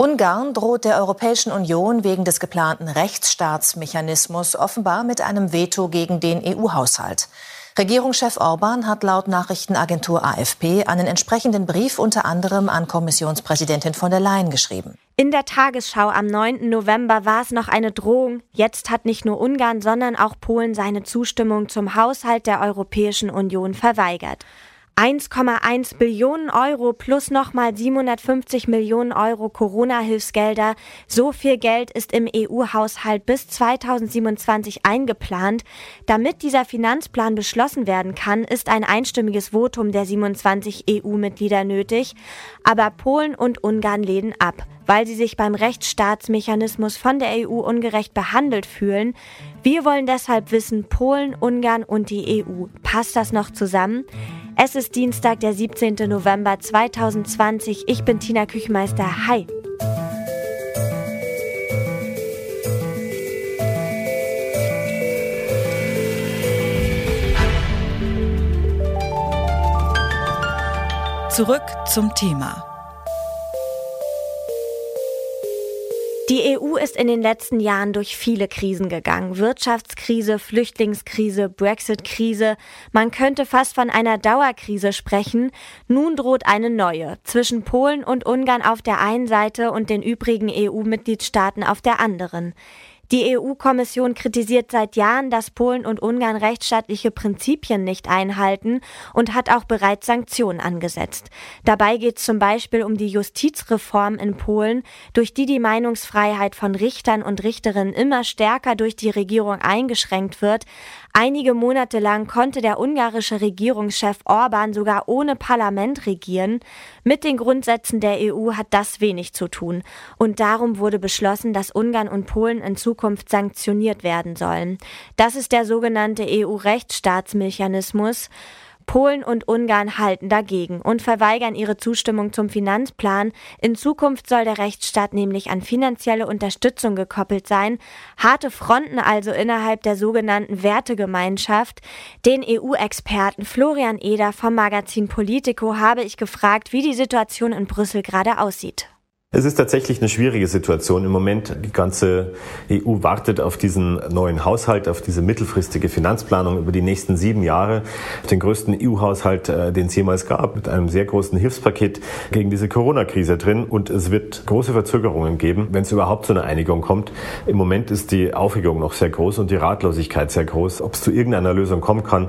Ungarn droht der Europäischen Union wegen des geplanten Rechtsstaatsmechanismus offenbar mit einem Veto gegen den EU-Haushalt. Regierungschef Orban hat laut Nachrichtenagentur AFP einen entsprechenden Brief unter anderem an Kommissionspräsidentin von der Leyen geschrieben. In der Tagesschau am 9. November war es noch eine Drohung. Jetzt hat nicht nur Ungarn, sondern auch Polen seine Zustimmung zum Haushalt der Europäischen Union verweigert. 1,1 Billionen Euro plus nochmal 750 Millionen Euro Corona-Hilfsgelder. So viel Geld ist im EU-Haushalt bis 2027 eingeplant. Damit dieser Finanzplan beschlossen werden kann, ist ein einstimmiges Votum der 27 EU-Mitglieder nötig. Aber Polen und Ungarn lehnen ab, weil sie sich beim Rechtsstaatsmechanismus von der EU ungerecht behandelt fühlen. Wir wollen deshalb wissen, Polen, Ungarn und die EU, passt das noch zusammen? Es ist Dienstag, der 17. November 2020. Ich bin Tina Küchmeister. Hi. Zurück zum Thema. Die EU ist in den letzten Jahren durch viele Krisen gegangen. Wirtschaftskrise, Flüchtlingskrise, Brexit-Krise. Man könnte fast von einer Dauerkrise sprechen. Nun droht eine neue. Zwischen Polen und Ungarn auf der einen Seite und den übrigen EU-Mitgliedstaaten auf der anderen. Die EU-Kommission kritisiert seit Jahren, dass Polen und Ungarn rechtsstaatliche Prinzipien nicht einhalten und hat auch bereits Sanktionen angesetzt. Dabei geht es zum Beispiel um die Justizreform in Polen, durch die die Meinungsfreiheit von Richtern und Richterinnen immer stärker durch die Regierung eingeschränkt wird. Einige Monate lang konnte der ungarische Regierungschef Orban sogar ohne Parlament regieren. Mit den Grundsätzen der EU hat das wenig zu tun. Und darum wurde beschlossen, dass Ungarn und Polen in Zukunft sanktioniert werden sollen. Das ist der sogenannte EU-Rechtsstaatsmechanismus. Polen und Ungarn halten dagegen und verweigern ihre Zustimmung zum Finanzplan. In Zukunft soll der Rechtsstaat nämlich an finanzielle Unterstützung gekoppelt sein. Harte Fronten also innerhalb der sogenannten Wertegemeinschaft. Den EU-Experten Florian Eder vom Magazin Politico habe ich gefragt, wie die Situation in Brüssel gerade aussieht. Es ist tatsächlich eine schwierige Situation im Moment. Die ganze EU wartet auf diesen neuen Haushalt, auf diese mittelfristige Finanzplanung über die nächsten sieben Jahre, den größten EU-Haushalt, äh, den es jemals gab, mit einem sehr großen Hilfspaket gegen diese Corona-Krise drin. Und es wird große Verzögerungen geben, wenn es überhaupt zu einer Einigung kommt. Im Moment ist die Aufregung noch sehr groß und die Ratlosigkeit sehr groß, ob es zu irgendeiner Lösung kommen kann.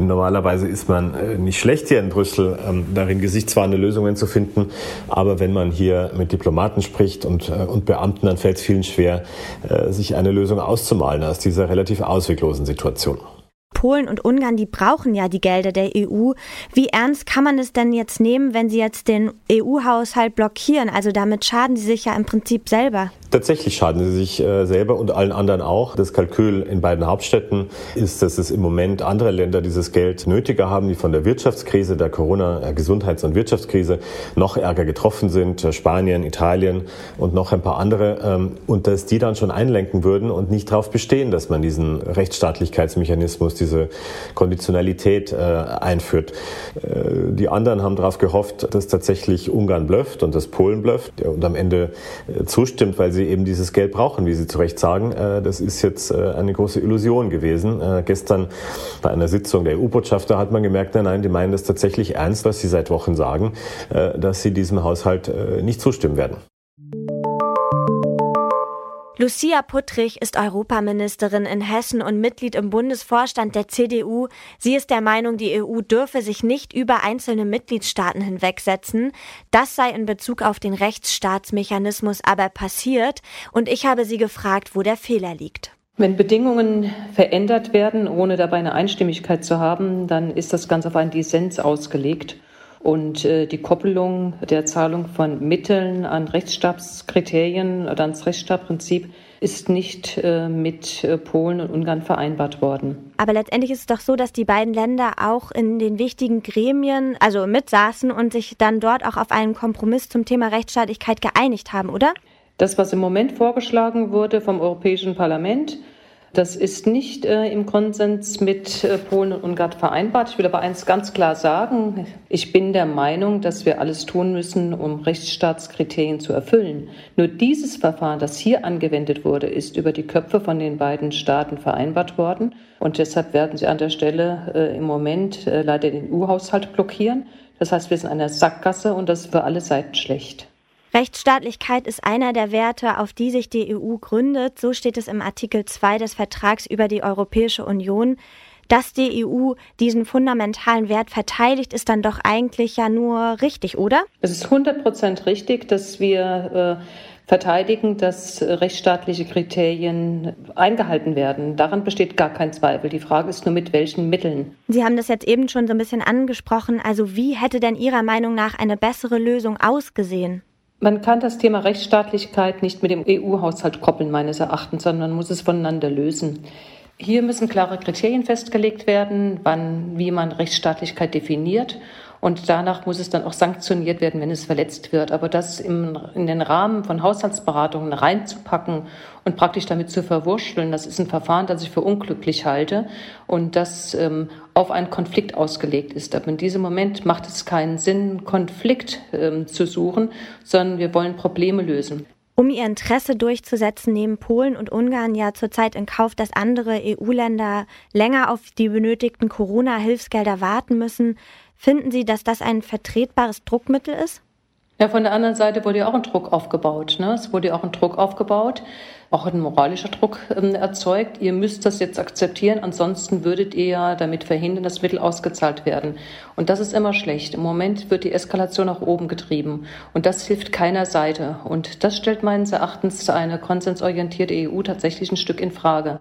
Normalerweise ist man äh, nicht schlecht hier in Brüssel, ähm, darin gesichtswahrende Lösungen zu finden. Aber wenn man hier mit Diplomaten spricht und, äh, und Beamten, dann fällt es vielen schwer, äh, sich eine Lösung auszumalen aus dieser relativ ausweglosen Situation. Polen und Ungarn, die brauchen ja die Gelder der EU. Wie ernst kann man es denn jetzt nehmen, wenn sie jetzt den EU-Haushalt blockieren? Also damit schaden sie sich ja im Prinzip selber. Tatsächlich schaden sie sich äh, selber und allen anderen auch. Das Kalkül in beiden Hauptstädten ist, dass es im Moment andere Länder dieses Geld nötiger haben, die von der Wirtschaftskrise, der Corona-Gesundheits- und Wirtschaftskrise noch ärger getroffen sind. Äh, Spanien, Italien und noch ein paar andere. Ähm, und dass die dann schon einlenken würden und nicht darauf bestehen, dass man diesen Rechtsstaatlichkeitsmechanismus, diese Konditionalität äh, einführt. Die anderen haben darauf gehofft, dass tatsächlich Ungarn blöfft und dass Polen blöfft und am Ende zustimmt, weil sie sie eben dieses Geld brauchen, wie Sie zu Recht sagen. Äh, das ist jetzt äh, eine große Illusion gewesen. Äh, gestern bei einer Sitzung der EU-Botschafter hat man gemerkt, nein, nein, die meinen das tatsächlich ernst, was sie seit Wochen sagen, dass sie diesem Haushalt nicht zustimmen werden. Lucia Puttrich ist Europaministerin in Hessen und Mitglied im Bundesvorstand der CDU. Sie ist der Meinung, die EU dürfe sich nicht über einzelne Mitgliedstaaten hinwegsetzen. Das sei in Bezug auf den Rechtsstaatsmechanismus aber passiert. Und ich habe sie gefragt, wo der Fehler liegt. Wenn Bedingungen verändert werden, ohne dabei eine Einstimmigkeit zu haben, dann ist das Ganze auf einen Dissens ausgelegt. Und äh, die Koppelung der Zahlung von Mitteln an Rechtsstaatskriterien oder ans Rechtsstaatsprinzip ist nicht äh, mit äh, Polen und Ungarn vereinbart worden. Aber letztendlich ist es doch so, dass die beiden Länder auch in den wichtigen Gremien, also mitsaßen und sich dann dort auch auf einen Kompromiss zum Thema Rechtsstaatlichkeit geeinigt haben, oder? Das, was im Moment vorgeschlagen wurde vom Europäischen Parlament, Das ist nicht äh, im Konsens mit äh, Polen und Ungarn vereinbart. Ich will aber eins ganz klar sagen. Ich bin der Meinung, dass wir alles tun müssen, um Rechtsstaatskriterien zu erfüllen. Nur dieses Verfahren, das hier angewendet wurde, ist über die Köpfe von den beiden Staaten vereinbart worden. Und deshalb werden sie an der Stelle äh, im Moment äh, leider den EU-Haushalt blockieren. Das heißt, wir sind in einer Sackgasse und das ist für alle Seiten schlecht. Rechtsstaatlichkeit ist einer der Werte, auf die sich die EU gründet. So steht es im Artikel 2 des Vertrags über die Europäische Union. Dass die EU diesen fundamentalen Wert verteidigt, ist dann doch eigentlich ja nur richtig, oder? Es ist 100 Prozent richtig, dass wir äh, verteidigen, dass rechtsstaatliche Kriterien eingehalten werden. Daran besteht gar kein Zweifel. Die Frage ist nur, mit welchen Mitteln. Sie haben das jetzt eben schon so ein bisschen angesprochen. Also wie hätte denn Ihrer Meinung nach eine bessere Lösung ausgesehen? Man kann das Thema Rechtsstaatlichkeit nicht mit dem EU-Haushalt koppeln, meines Erachtens, sondern muss es voneinander lösen. Hier müssen klare Kriterien festgelegt werden, wann, wie man Rechtsstaatlichkeit definiert und danach muss es dann auch sanktioniert werden, wenn es verletzt wird. Aber das im, in den Rahmen von Haushaltsberatungen reinzupacken und praktisch damit zu verwurschteln, das ist ein Verfahren, das ich für unglücklich halte und das ähm, auf einen Konflikt ausgelegt ist. Aber in diesem Moment macht es keinen Sinn, Konflikt ähm, zu suchen, sondern wir wollen Probleme lösen. Um ihr Interesse durchzusetzen, nehmen Polen und Ungarn ja zurzeit in Kauf, dass andere EU-Länder länger auf die benötigten Corona-Hilfsgelder warten müssen. Finden Sie, dass das ein vertretbares Druckmittel ist? Ja, von der anderen Seite wurde ja auch ein Druck aufgebaut. Ne? Es wurde ja auch ein Druck aufgebaut, auch ein moralischer Druck ähm, erzeugt. Ihr müsst das jetzt akzeptieren, ansonsten würdet ihr ja damit verhindern, dass Mittel ausgezahlt werden. Und das ist immer schlecht. Im Moment wird die Eskalation nach oben getrieben und das hilft keiner Seite. Und das stellt meines Erachtens eine konsensorientierte EU tatsächlich ein Stück in Frage.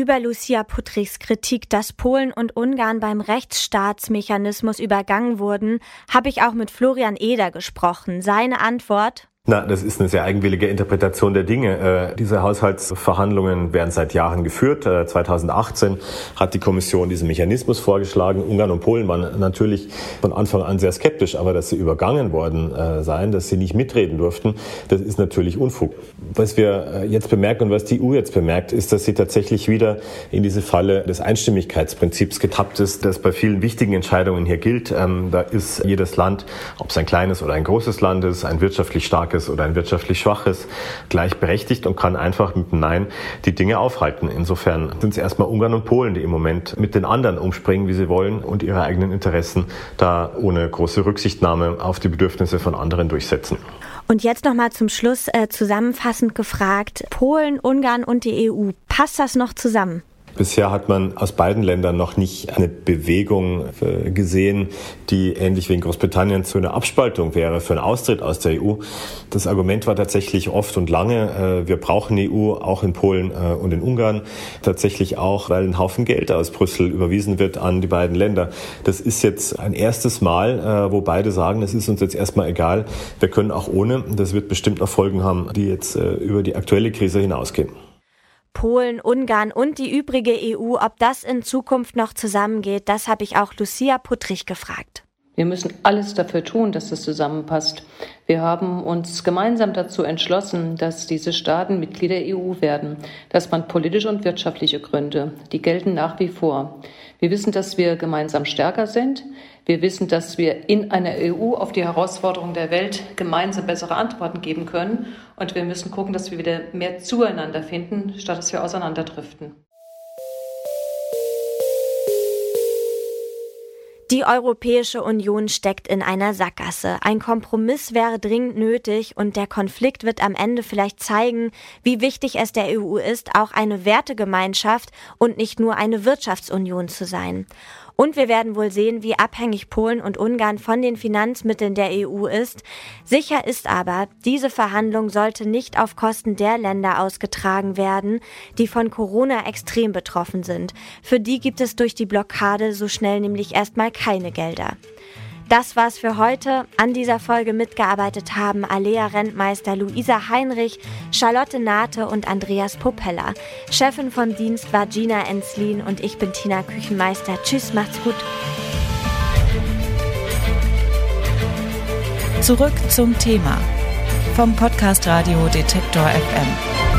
Über Lucia Putrichs Kritik, dass Polen und Ungarn beim Rechtsstaatsmechanismus übergangen wurden, habe ich auch mit Florian Eder gesprochen. Seine Antwort na, das ist eine sehr eigenwillige Interpretation der Dinge. Äh, diese Haushaltsverhandlungen werden seit Jahren geführt. Äh, 2018 hat die Kommission diesen Mechanismus vorgeschlagen. Ungarn und Polen waren natürlich von Anfang an sehr skeptisch, aber dass sie übergangen worden äh, seien, dass sie nicht mitreden durften, das ist natürlich Unfug. Was wir äh, jetzt bemerken und was die EU jetzt bemerkt, ist, dass sie tatsächlich wieder in diese Falle des Einstimmigkeitsprinzips getappt ist, das bei vielen wichtigen Entscheidungen hier gilt. Ähm, da ist jedes Land, ob es ein kleines oder ein großes Land ist, ein wirtschaftlich starkes starkes oder ein wirtschaftlich schwaches gleichberechtigt und kann einfach mit Nein die Dinge aufhalten. Insofern sind es erstmal Ungarn und Polen, die im Moment mit den anderen umspringen, wie sie wollen und ihre eigenen Interessen da ohne große Rücksichtnahme auf die Bedürfnisse von anderen durchsetzen. Und jetzt nochmal zum Schluss äh, zusammenfassend gefragt, Polen, Ungarn und die EU, passt das noch zusammen? Bisher hat man aus beiden Ländern noch nicht eine Bewegung äh, gesehen, die ähnlich wie in Großbritannien zu einer Abspaltung wäre, für einen Austritt aus der EU. Das Argument war tatsächlich oft und lange, äh, wir brauchen die EU, auch in Polen äh, und in Ungarn, tatsächlich auch, weil ein Haufen Geld aus Brüssel überwiesen wird an die beiden Länder. Das ist jetzt ein erstes Mal, wo beide sagen, es ist uns jetzt erstmal egal, wir können auch ohne. Das wird bestimmt noch Folgen haben, die jetzt über die aktuelle Krise hinausgehen. Polen, Ungarn und die übrige EU, ob das in Zukunft noch zusammengeht, das habe ich auch Lucia Puttrich gefragt. Wir müssen alles dafür tun, dass es zusammenpasst. Wir haben uns gemeinsam dazu entschlossen, dass diese Staaten Mitglieder der EU werden. Das waren politische und wirtschaftliche Gründe. Die gelten nach wie vor. Wir wissen, dass wir gemeinsam stärker sind. Wir wissen, dass wir in einer EU auf die Herausforderungen der Welt gemeinsam bessere Antworten geben können. Und wir müssen gucken, dass wir wieder mehr zueinander finden, statt dass wir auseinanderdriften. Die Europäische Union steckt in einer Sackgasse. Ein Kompromiss wäre dringend nötig und der Konflikt wird am Ende vielleicht zeigen, wie wichtig es der EU ist, auch eine Wertegemeinschaft und nicht nur eine Wirtschaftsunion zu sein. Und wir werden wohl sehen, wie abhängig Polen und Ungarn von den Finanzmitteln der EU ist. Sicher ist aber, diese Verhandlung sollte nicht auf Kosten der Länder ausgetragen werden, die von Corona extrem betroffen sind. Für die gibt es durch die Blockade so schnell nämlich erstmal keine Gelder. Das war's für heute. An dieser Folge mitgearbeitet haben Alea Rentmeister, Luisa Heinrich, Charlotte Nate und Andreas Popella. Chefin vom Dienst war Gina Enslin und ich bin Tina Küchenmeister. Tschüss, macht's gut. Zurück zum Thema vom Podcast Radio Detektor FM.